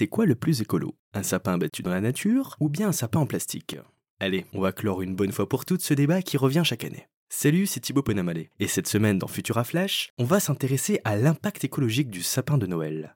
C'est quoi le plus écolo? Un sapin battu dans la nature ou bien un sapin en plastique? Allez, on va clore une bonne fois pour toutes ce débat qui revient chaque année. Salut, c'est Thibaut Ponamalé. Et cette semaine dans Futura Flash, on va s'intéresser à l'impact écologique du sapin de Noël.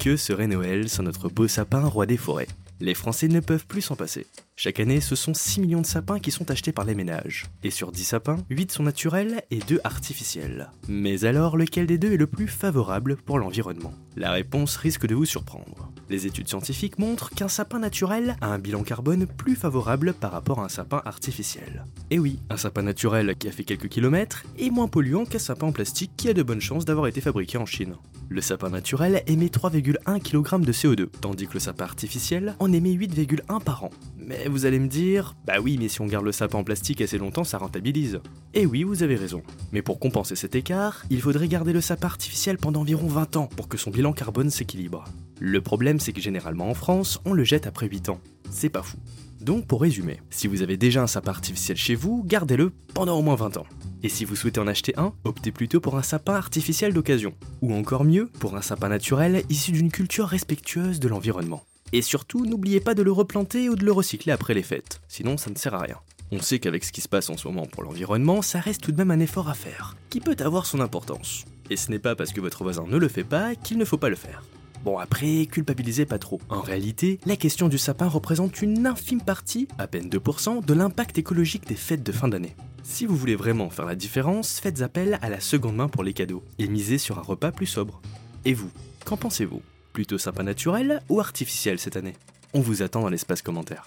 Que serait Noël sans notre beau sapin roi des forêts? Les Français ne peuvent plus s'en passer. Chaque année, ce sont 6 millions de sapins qui sont achetés par les ménages. Et sur 10 sapins, 8 sont naturels et 2 artificiels. Mais alors, lequel des deux est le plus favorable pour l'environnement? La réponse risque de vous surprendre. Les études scientifiques montrent qu'un sapin naturel a un bilan carbone plus favorable par rapport à un sapin artificiel. Et oui, un sapin naturel qui a fait quelques kilomètres est moins polluant qu'un sapin en plastique qui a de bonnes chances d'avoir été fabriqué en Chine. Le sapin naturel émet 3,1 kg de CO2, tandis que le sapin artificiel en émet 8,1 par an. Mais vous allez me dire, bah oui, mais si on garde le sapin en plastique assez longtemps, ça rentabilise. Et oui, vous avez raison. Mais pour compenser cet écart, il faudrait garder le sapin artificiel pendant environ 20 ans pour que son bilan carbone s'équilibre. Le problème, c'est que généralement en France, on le jette après 8 ans. C'est pas fou. Donc pour résumer, si vous avez déjà un sapin artificiel chez vous, gardez-le pendant au moins 20 ans. Et si vous souhaitez en acheter un, optez plutôt pour un sapin artificiel d'occasion. Ou encore mieux, pour un sapin naturel issu d'une culture respectueuse de l'environnement. Et surtout, n'oubliez pas de le replanter ou de le recycler après les fêtes, sinon ça ne sert à rien. On sait qu'avec ce qui se passe en ce moment pour l'environnement, ça reste tout de même un effort à faire, qui peut avoir son importance. Et ce n'est pas parce que votre voisin ne le fait pas qu'il ne faut pas le faire. Bon après, culpabilisez pas trop. En réalité, la question du sapin représente une infime partie, à peine 2%, de l'impact écologique des fêtes de fin d'année. Si vous voulez vraiment faire la différence, faites appel à la seconde main pour les cadeaux, et misez sur un repas plus sobre. Et vous, qu'en pensez-vous? Plutôt sapin naturel ou artificiel cette année? On vous attend dans l'espace commentaire.